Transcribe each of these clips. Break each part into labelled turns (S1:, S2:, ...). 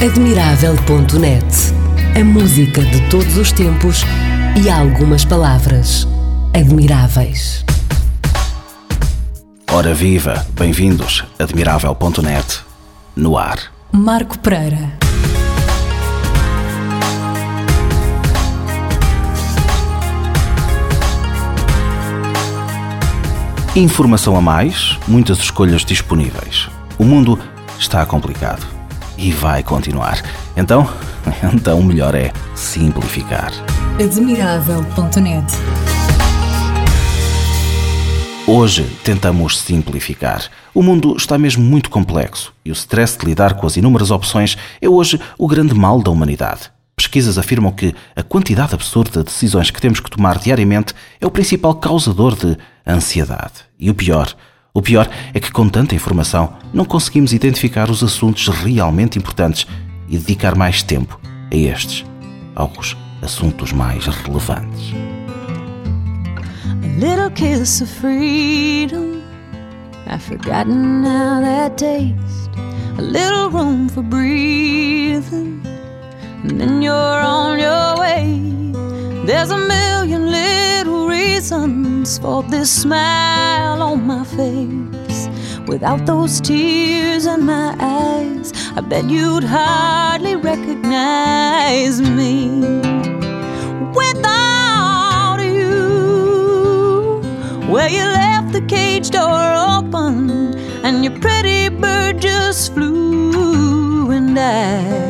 S1: Admirável.net A música de todos os tempos e algumas palavras admiráveis.
S2: Ora viva, bem-vindos, Admirável.net, no ar.
S3: Marco Pereira.
S2: Informação a mais, muitas escolhas disponíveis. O mundo está complicado e vai continuar. Então, então o melhor é simplificar.
S3: Admirável.net
S2: Hoje tentamos simplificar. O mundo está mesmo muito complexo e o stress de lidar com as inúmeras opções é hoje o grande mal da humanidade. Pesquisas afirmam que a quantidade absurda de decisões que temos que tomar diariamente é o principal causador de ansiedade. E o pior, o pior é que, com tanta informação, não conseguimos identificar os assuntos realmente importantes e dedicar mais tempo a estes, aos assuntos mais relevantes.
S4: A little kiss of freedom. I've forgotten how that tastes. A little room for breathing. And then you're on your way. There's a million little reasons for this smile on my face. Without those tears in my eyes, I bet you'd hardly recognize me. Without you, where you left the cage door open, and your pretty bird just flew, and I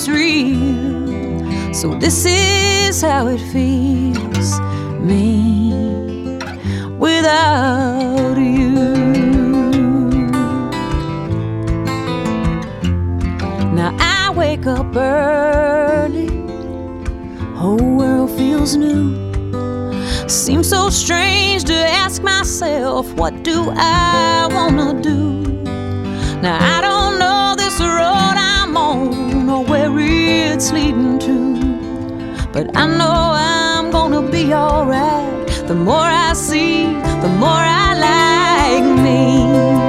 S4: it's real. So, this is how it feels me without you. Now I wake up early, whole world feels new. Seems so strange to ask myself, what do I wanna do? Now I don't where it's leading to, but I know I'm gonna be alright. The more I see, the more I like me.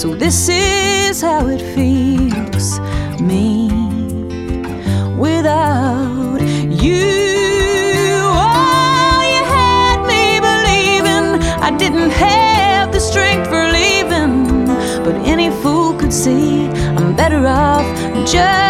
S4: So this is how it feels, me without you. Oh, you had me believing I didn't have the strength for leaving, but any fool could see I'm better off. Just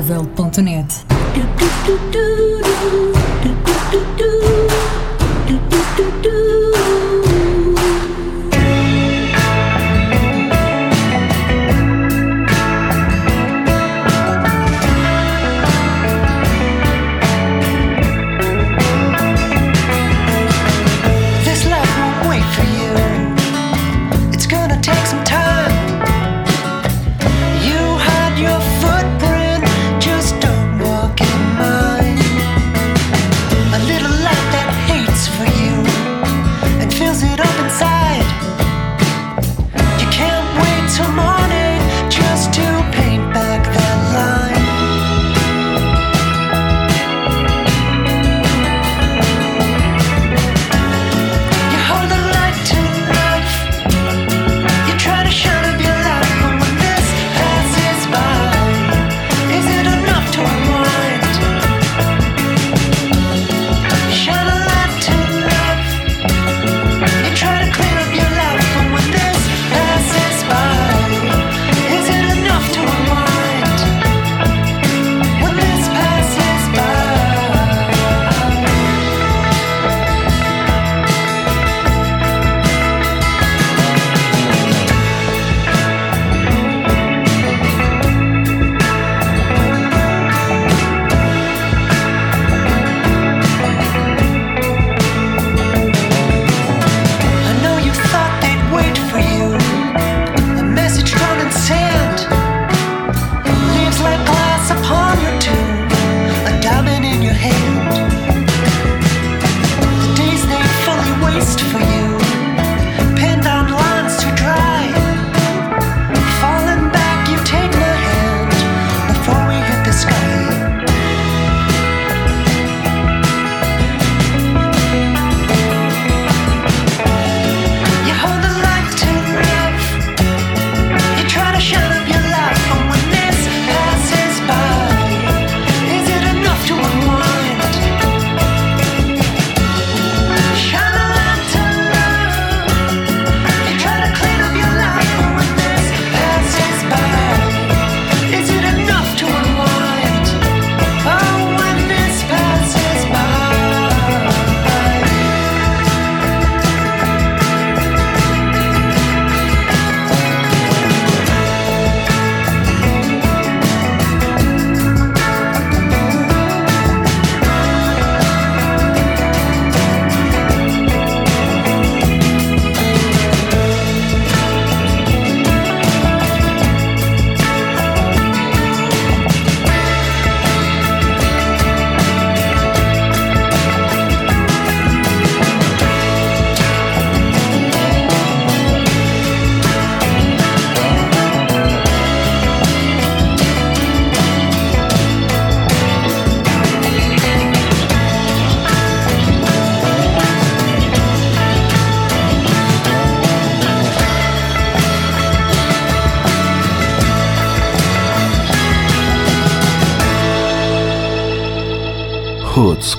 S5: sustentável.net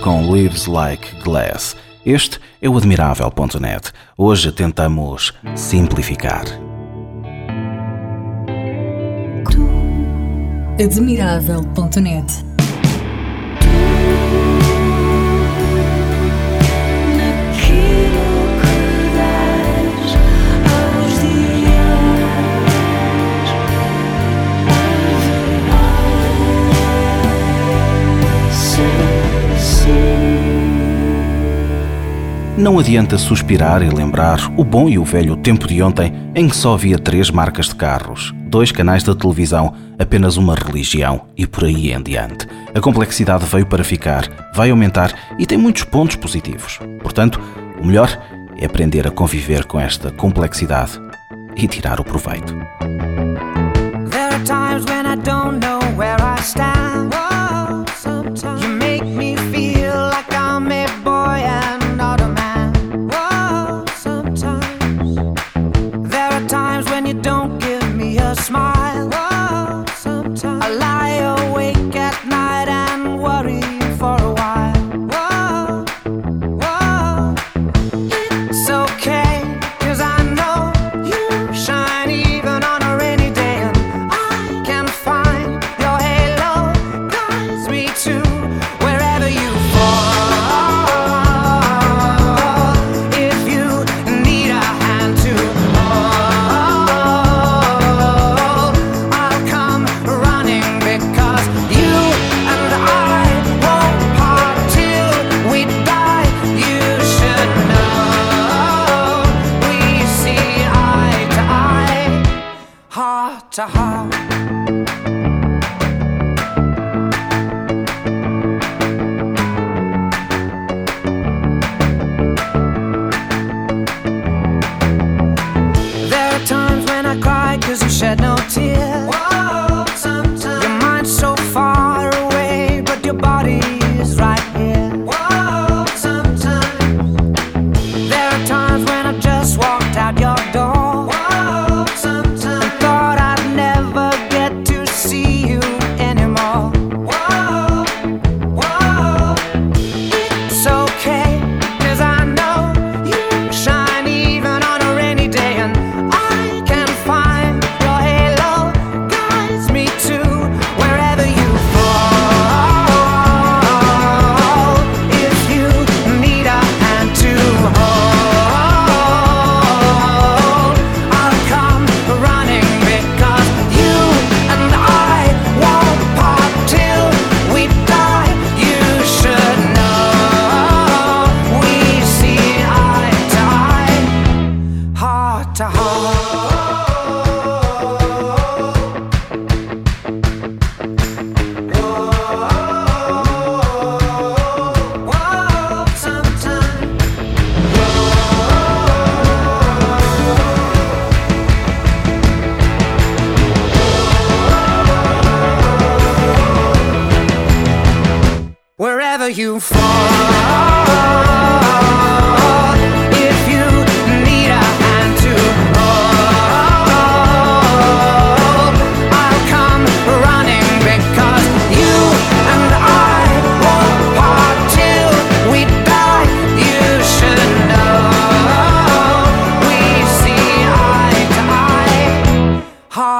S5: com Leaves Like Glass. Este é o Admirável.net. Hoje tentamos simplificar.
S4: Admirável.net
S5: Não adianta suspirar e lembrar o bom e o velho tempo de ontem em que só havia três marcas de carros, dois canais de televisão, apenas uma religião e por aí em diante. A complexidade veio para ficar, vai aumentar e tem muitos pontos positivos. Portanto, o melhor é aprender a conviver com esta complexidade e tirar o proveito.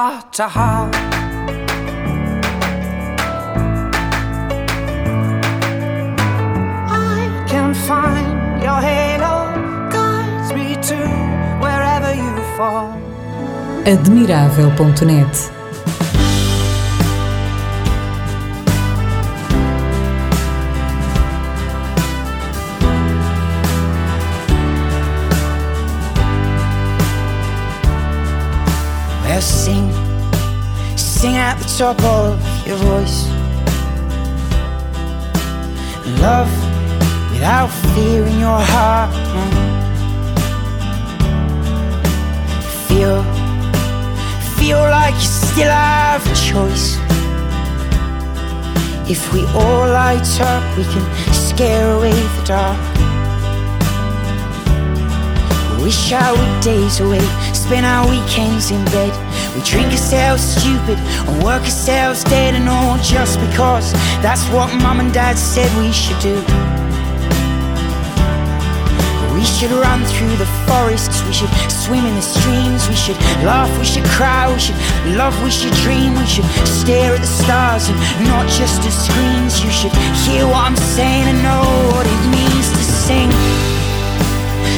S5: Heart to heart. I can find your halo guides me to wherever you fall.
S4: Admirável.net
S6: the top of your voice. Love without fear in your heart. Feel, feel like you still have a choice. If we all light up, we can scare away the dark. Wish our days away, spend our weekends in bed. Drink ourselves stupid and work ourselves dead and all just because that's what mum and dad said we should do. We should run through the forests, we should swim in the streams, we should laugh, we should cry, we should love, we should dream, we should stare at the stars and not just at screens. You should hear what I'm saying and know what it means to sing.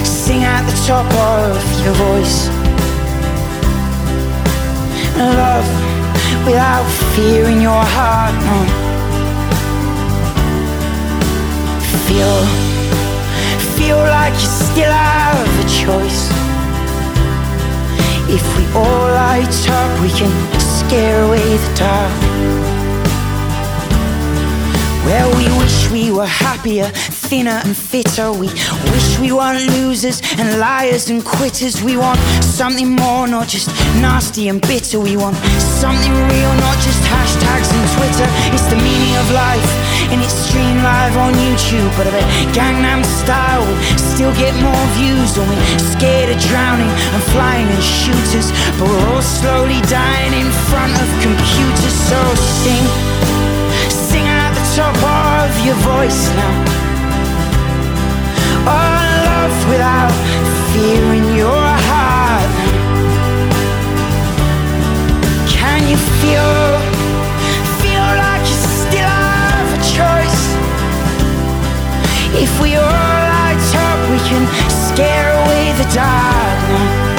S6: Sing at the top of your voice. Love without fear in your heart, no. Feel feel like you still have a choice. If we all light up, we can scare away the dark. Well, we wish we were happier, thinner and fitter. We wish we weren't losers and liars and quitters. We want something more, not just nasty and bitter. We want something real, not just hashtags and Twitter. It's the meaning of life, and it's streamed live on YouTube. But I bet Gangnam Style still get more views. And we're scared of drowning and flying in shooters. But we're all slowly dying in front of computers. So sing, top of your voice now. Oh, love without fear in your heart. Can you feel, feel like you still have a choice? If we all light up, we can scare away the dark now.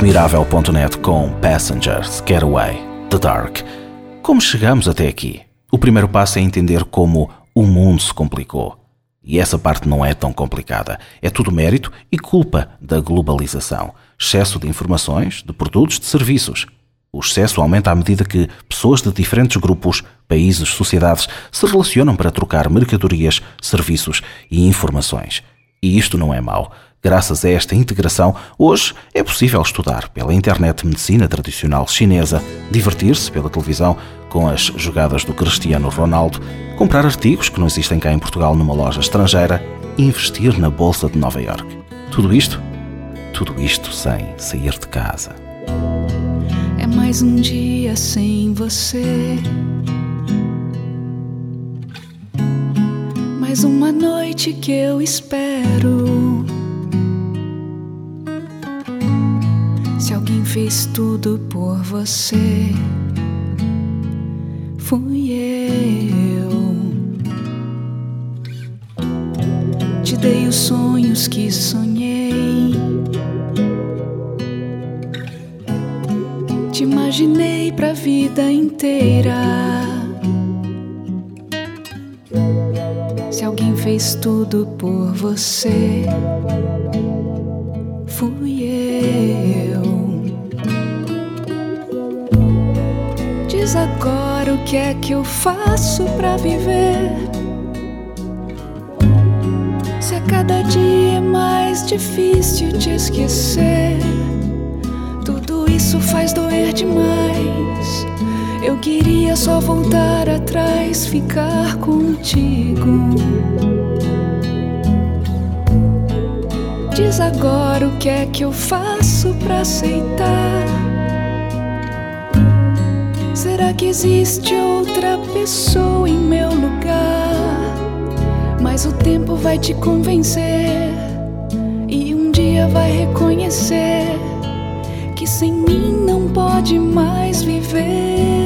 S2: Admirável.net com Passengers, Getaway, The Dark. Como chegamos até aqui? O primeiro passo é entender como o mundo se complicou. E essa parte não é tão complicada. É tudo mérito e culpa da globalização. Excesso de informações, de produtos, de serviços. O excesso aumenta à medida que pessoas de diferentes grupos, países, sociedades se relacionam para trocar mercadorias, serviços e informações. E isto não é mau. Graças a esta integração, hoje é possível estudar pela internet medicina tradicional chinesa, divertir-se pela televisão com as jogadas do Cristiano Ronaldo, comprar artigos que não existem cá em Portugal numa loja estrangeira e investir na Bolsa de Nova York. Tudo isto? Tudo isto sem sair de casa.
S7: É mais um dia sem você. Mais uma noite que eu espero. Se alguém fez tudo por você, fui eu. Te dei os sonhos que sonhei. Te imaginei pra vida inteira. Se alguém fez tudo por você, fui eu. Diz agora o que é que eu faço pra viver. Se a cada dia é mais difícil te esquecer, tudo isso faz doer demais. Eu queria só voltar atrás, ficar contigo. Diz agora o que é que eu faço pra aceitar. Será que existe outra pessoa em meu lugar? Mas o tempo vai te convencer e um dia vai reconhecer que sem mim não pode mais viver.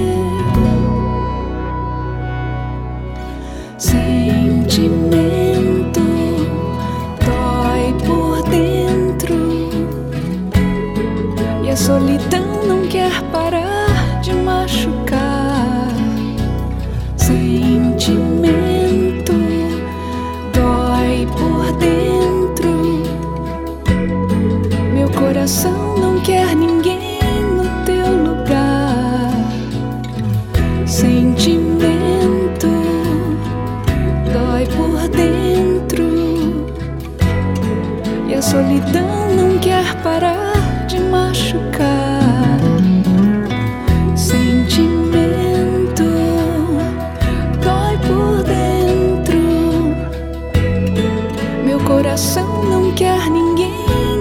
S4: Coração não quer ninguém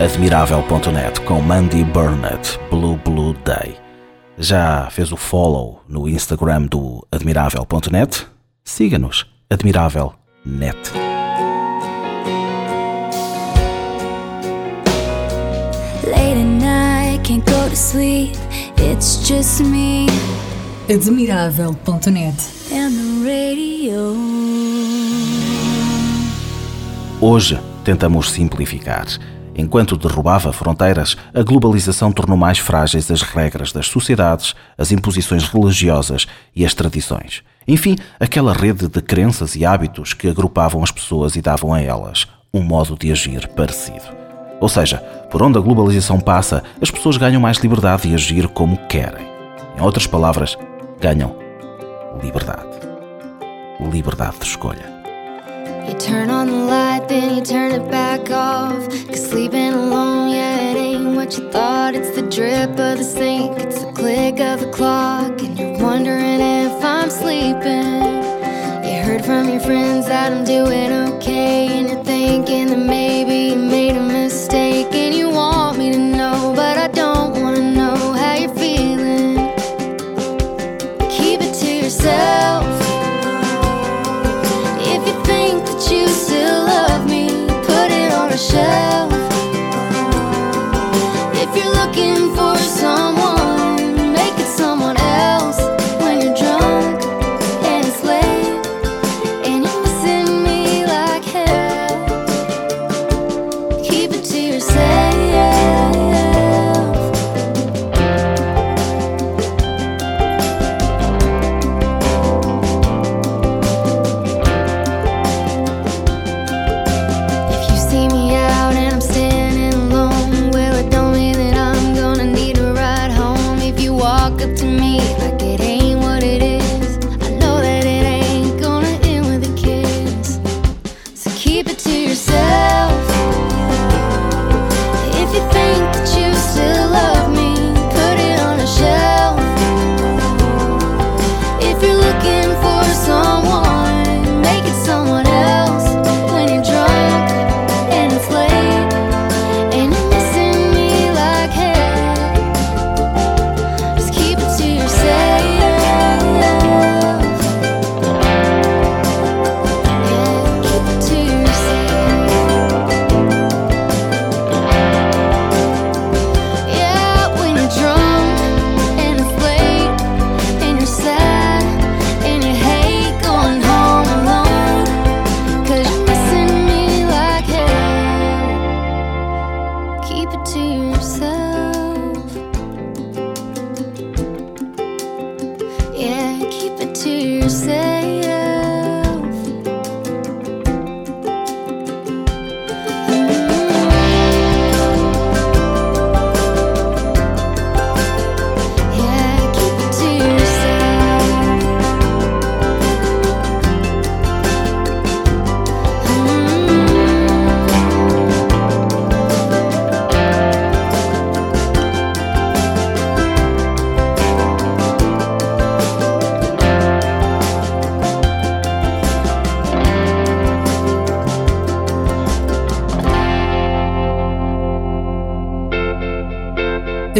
S2: Admirável.net com Mandy Burnett, Blue Blue Day. Já fez o follow no Instagram do Admirável.net? Siga-nos, Admirável.net.
S3: Admirável.net.
S2: Hoje tentamos simplificar. Enquanto derrubava fronteiras, a globalização tornou mais frágeis as regras das sociedades, as imposições religiosas e as tradições. Enfim, aquela rede de crenças e hábitos que agrupavam as pessoas e davam a elas um modo de agir parecido. Ou seja, por onde a globalização passa, as pessoas ganham mais liberdade de agir como querem. Em outras palavras, ganham liberdade. Liberdade de escolha.
S8: You turn on the light, then you turn it back off. Cause sleeping alone, yeah, it ain't what you thought. It's the drip of the sink, it's the click of the clock, and you're wondering if I'm sleeping. You heard from your friends that I'm doing okay, and you're thinking that maybe you made a mistake,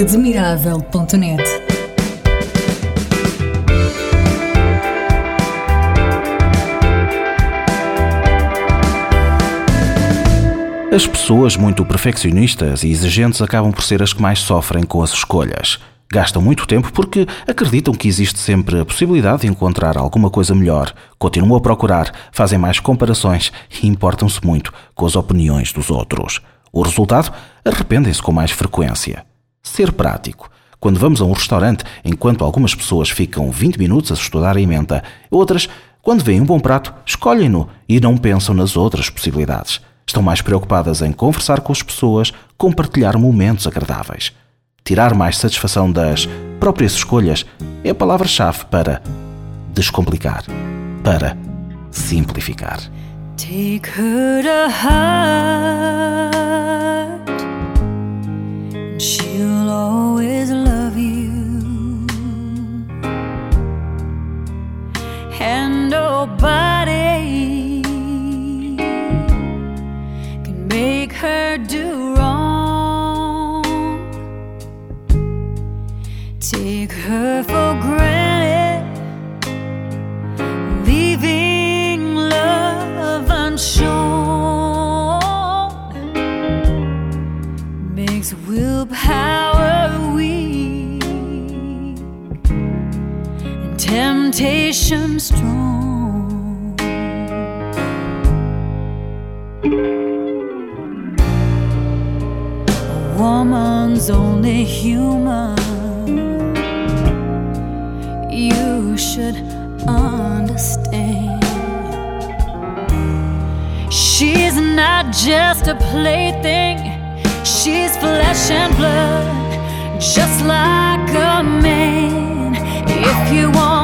S3: Admirável.net
S2: As pessoas muito perfeccionistas e exigentes acabam por ser as que mais sofrem com as escolhas. Gastam muito tempo porque acreditam que existe sempre a possibilidade de encontrar alguma coisa melhor, continuam a procurar, fazem mais comparações e importam-se muito com as opiniões dos outros. O resultado? Arrependem-se com mais frequência. Ser prático. Quando vamos a um restaurante, enquanto algumas pessoas ficam 20 minutos a estudar a emenda, outras, quando veem um bom prato, escolhem-no e não pensam nas outras possibilidades. Estão mais preocupadas em conversar com as pessoas, compartilhar momentos agradáveis. Tirar mais satisfação das próprias escolhas é a palavra-chave para descomplicar, para simplificar.
S4: Take her to. She'll always love you. And
S3: oh, nobody just a plaything, she's flesh and blood, just like a man. If you wanna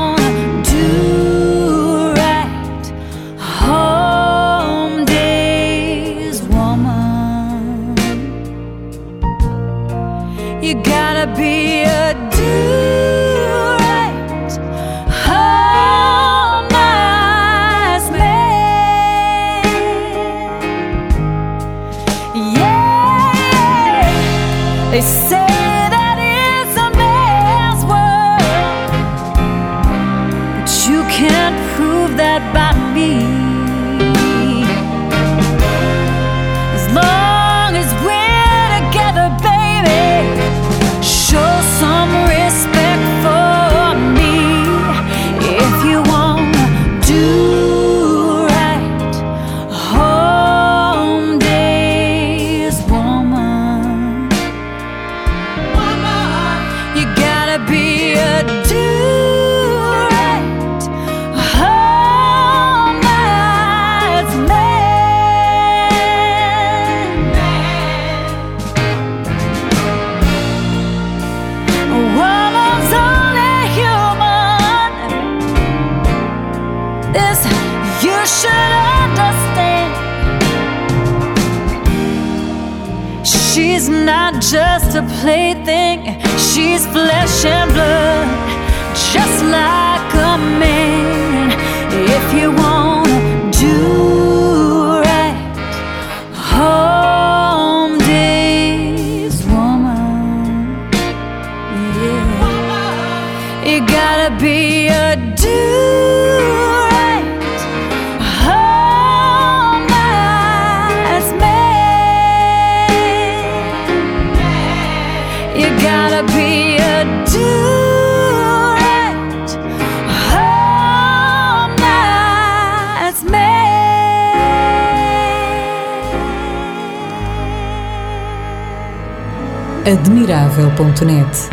S9: radiocultura.net.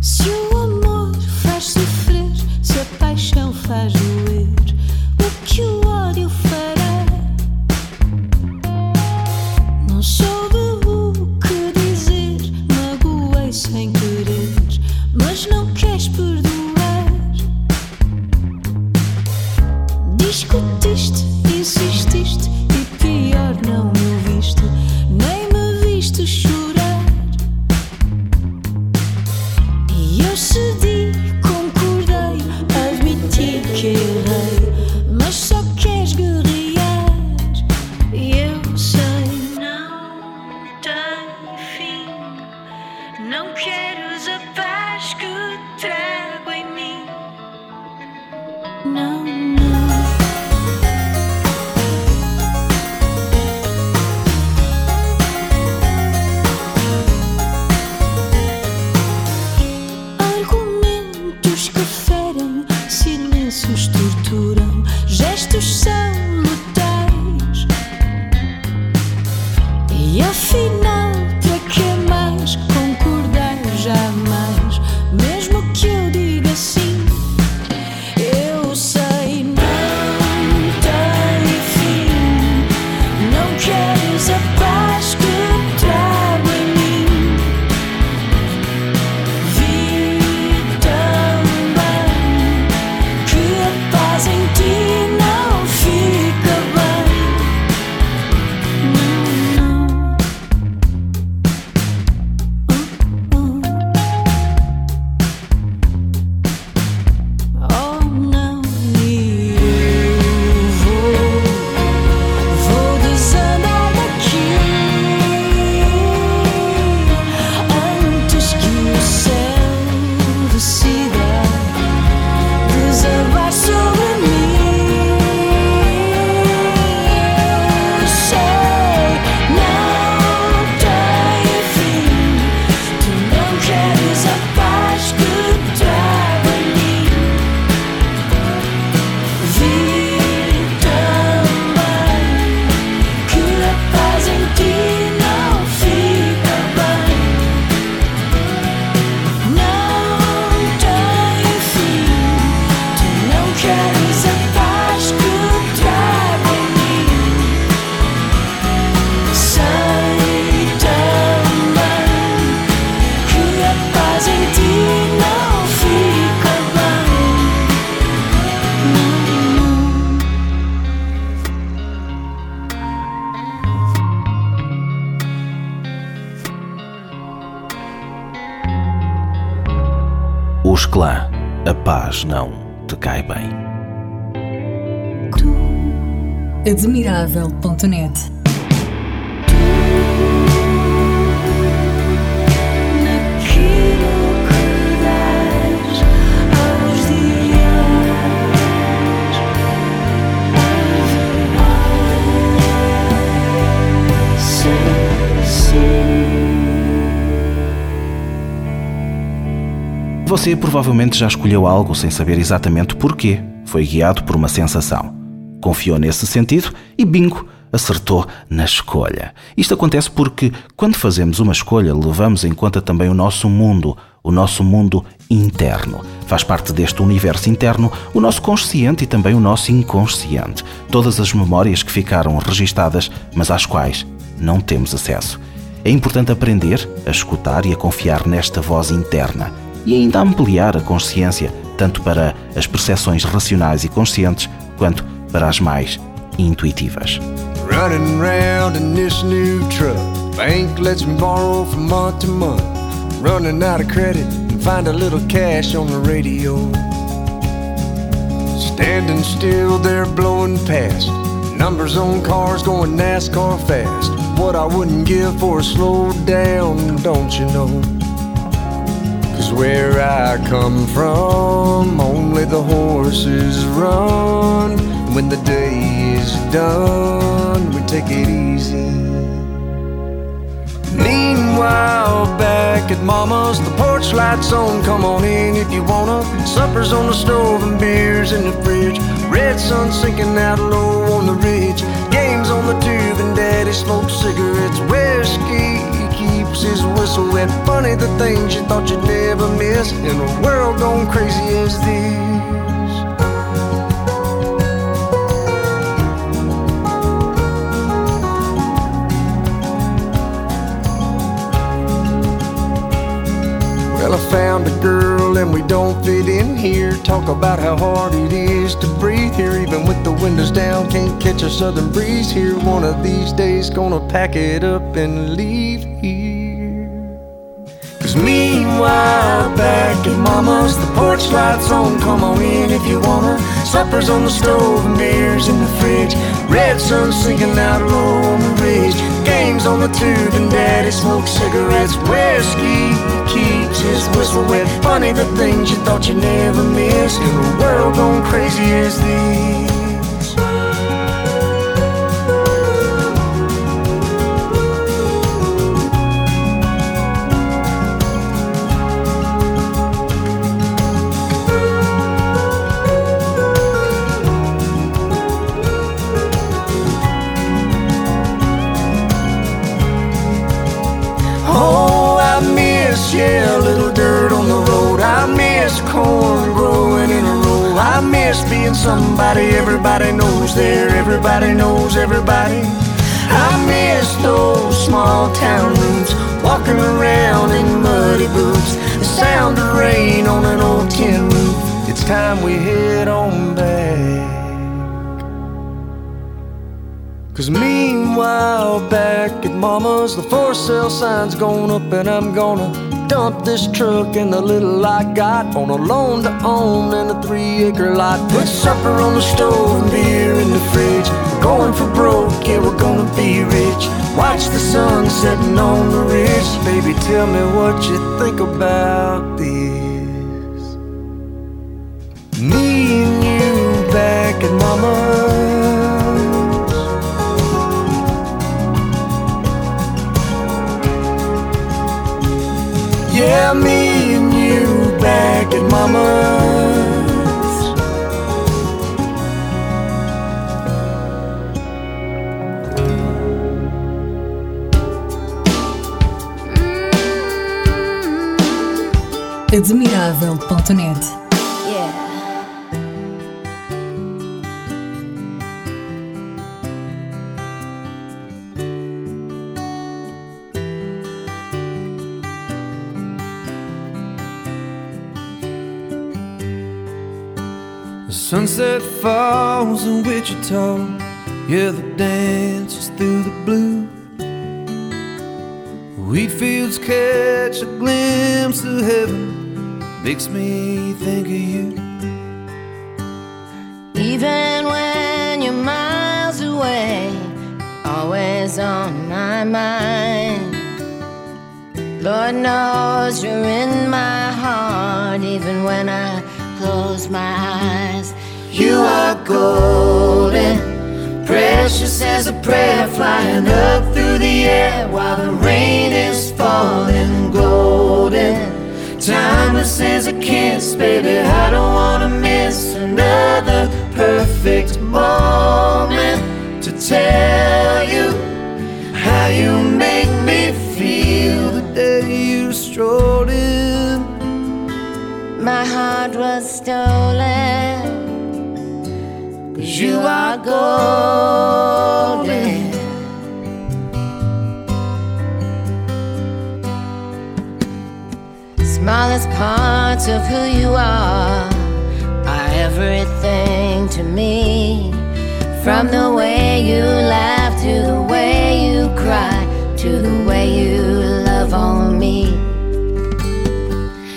S4: Se o amor faz sofrer, se a paixão faz doer, o que o Admirável.net
S10: Você provavelmente já escolheu algo sem saber exatamente porquê. Foi guiado por uma sensação. Confiou nesse sentido e bingo, acertou na escolha. Isto acontece porque, quando fazemos uma escolha, levamos em conta também o nosso mundo, o nosso mundo interno. Faz parte deste universo interno o nosso consciente e também o nosso inconsciente. Todas as memórias que ficaram registadas, mas às quais não temos acesso. É importante aprender a escutar e a confiar nesta voz interna e ainda ampliar a consciência, tanto para as percepções racionais e conscientes, quanto para as mais intuitivas. Running round in this new truck. Bank lets me borrow from month to month. Running out of credit and find a little cash on the radio. Standing still there blowing past. Numbers on cars going NASCAR fast. What I wouldn't give for a slow down, don't you know? Cause where I come from, only the horses run. When the day is done, we take it easy. Meanwhile, back at Mama's, the porch lights on. Come on in if you wanna. Supper's on the stove and beers in the fridge. Red sun sinking out low on the ridge. Games on the tube and Daddy smokes cigarettes. Whiskey keeps his whistle wet. Funny the things you thought you'd never miss in a world gone crazy as this. Found a girl and we don't fit in here. Talk about how hard it is to breathe here, even with the windows down. Can't catch a southern breeze here. One of these days, gonna pack it up and leave here. Cause meanwhile, back at Mama's, the porch lights on. Come on in if you wanna. Supper's on the stove and beers in the fridge. Red sun sinking out low on the ridge. Games on the tube and Daddy smokes cigarettes. Whiskey keeps his whistle wet. Funny the things you thought you'd never miss in a world gone crazy as this. Being somebody everybody knows there. Everybody knows everybody. I miss those small town roots, walking around in muddy boots. The sound of rain on an old tin roof. It's time we head on back. Cause meanwhile, back at Mama's, the for sale sign's going up, and I'm gonna dump this truck and the little I got on a loan to own and a three acre lot. Put supper on the stove and beer in the fridge. Going for broke, yeah, we're gonna be rich. Watch the sun setting on the ridge. Baby, tell me what you think about this. Me and you back at Mama's.
S4: Admirável.net
S11: Sunset falls in Wichita, yeah, the dance is through the blue. Wheat fields catch a glimpse of heaven, makes me think of you.
S5: Even when you're miles away, always on my mind. Lord knows you're in my heart, even when I close my eyes. You are golden, precious as a prayer flying up through the air while the rain is falling golden Timeless as a kiss, baby. I don't wanna miss another perfect moment to tell you how you make me feel the day you strolled in. My heart was stolen, cause you are golden. Parts of who you are are everything to me. From the way you laugh to the way you cry to the way you love on me.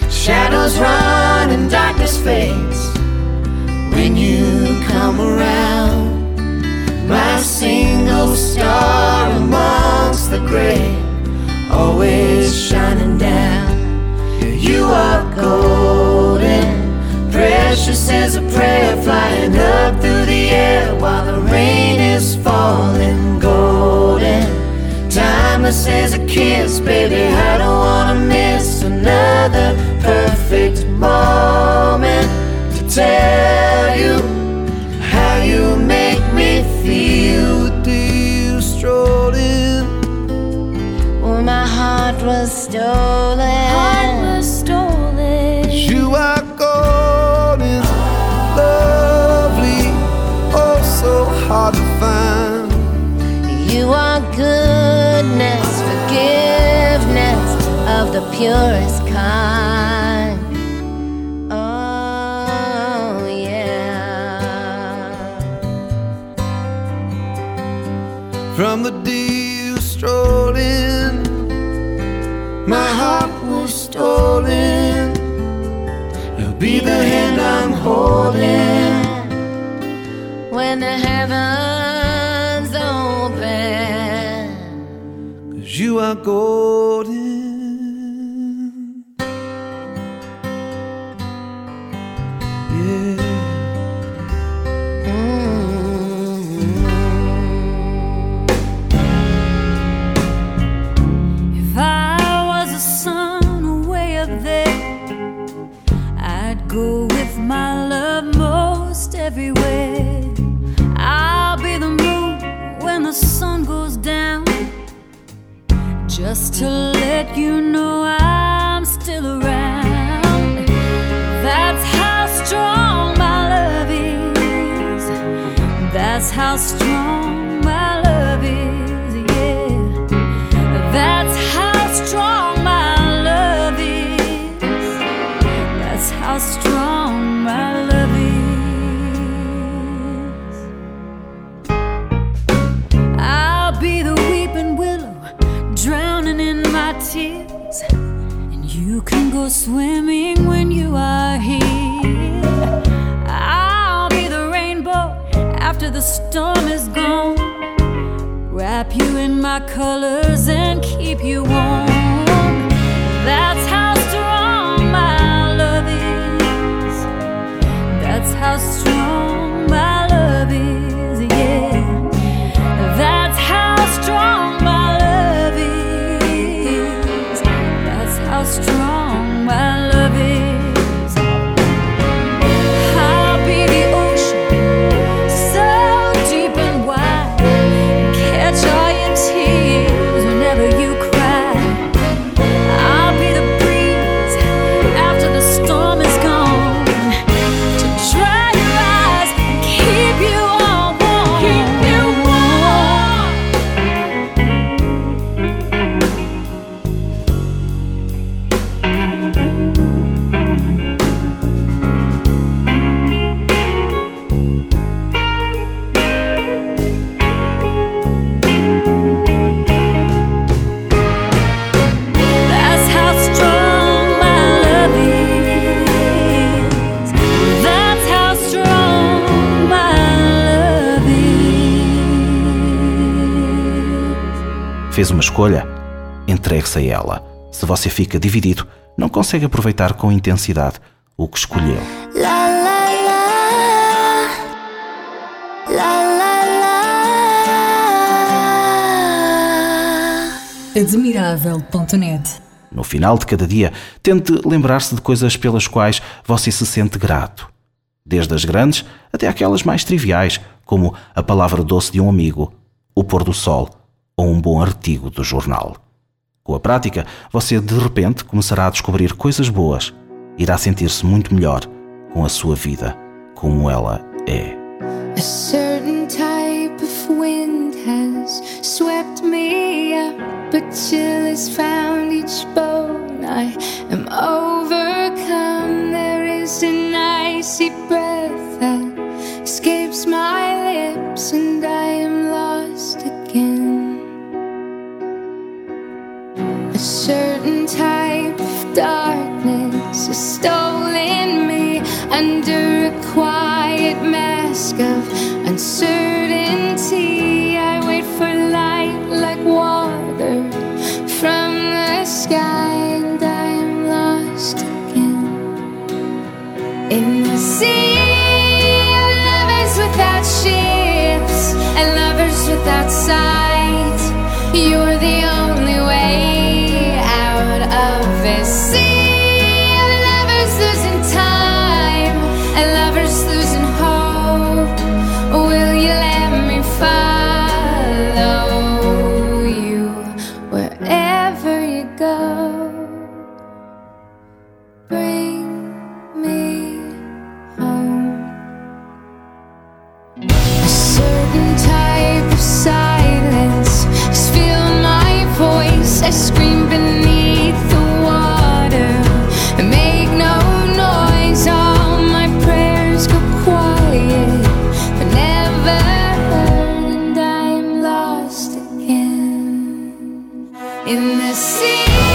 S5: Shadows run and darkness fades when you come around. My single star amongst the gray, always shining down. You are golden, precious as a prayer flying up through the air while the rain is falling golden. Timeless as a kiss, baby. I don't wanna miss another perfect moment to tell you how you make me feel you strolled in. My heart was stolen. The purest kind. Oh, yeah.
S11: From the day you strolled in, my heart was stolen. It'll be the hand I'm holding.
S5: When the heavens open.
S11: Cause you are golden.
S4: My colors and keep you warm. That's
S2: Fez uma escolha? Entregue-se a ela. Se você fica dividido, não consegue aproveitar com intensidade o que escolheu.
S5: La la.
S3: Admirável.net
S2: No final de cada dia, tente lembrar-se de coisas pelas quais você se sente grato. Desde as grandes até aquelas mais triviais, como a palavra doce de um amigo, o pôr do sol ou um bom artigo do jornal. Com a prática, você de repente começará a descobrir coisas boas. Irá sentir-se muito melhor com a sua vida, como ela é.
S8: A certain type of wind has swept me up, but found each bone. I am overcome. There is an icy breath that escapes my lips, and certain in the sea.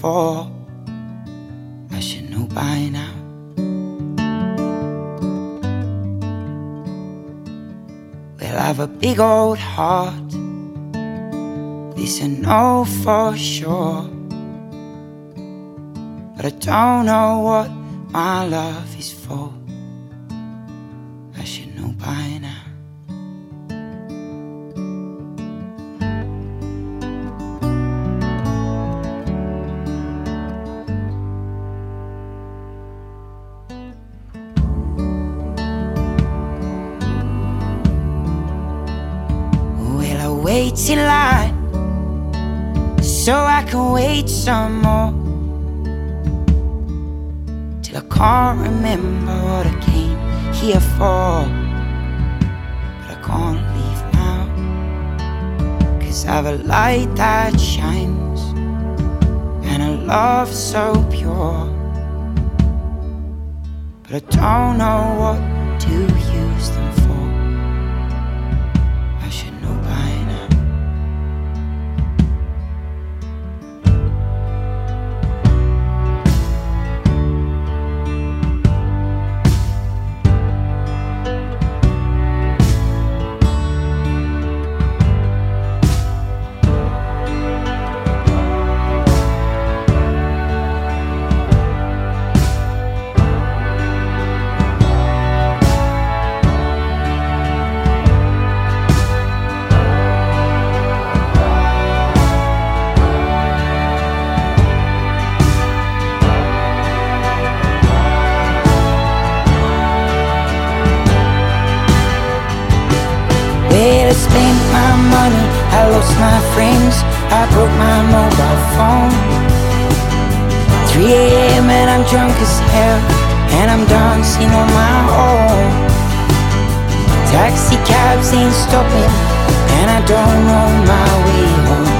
S6: For. I should know by now. Well, I have a big old heart. This I know for sure. But I don't know what my love is for. wait in line so I can wait some more till I can't remember what I came here for. But I can't leave now, cause I've a light that shines and a love so pure. But I don't know what to mobile phone. 3 a.m. and I'm drunk as hell, and I'm dancing on my own. Taxi cabs ain't stopping, and I don't know my way home.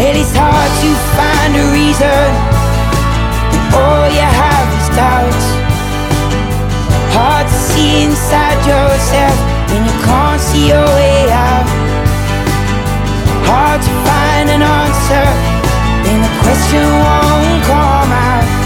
S6: It is hard to find a reason, when all you have is doubts. Hard to see inside yourself when you can't see your way out what they talk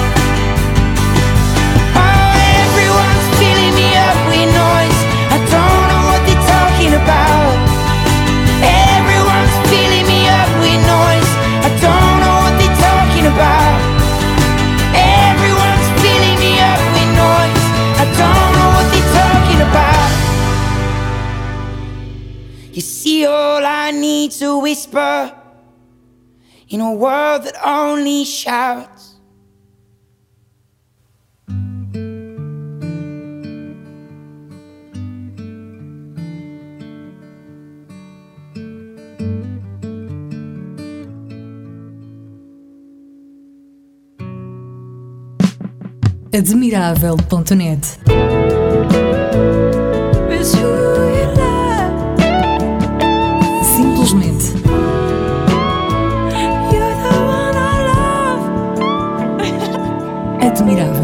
S6: needs a whisper in a world that only shouts.
S3: Admirável.net Simplesmente admirável.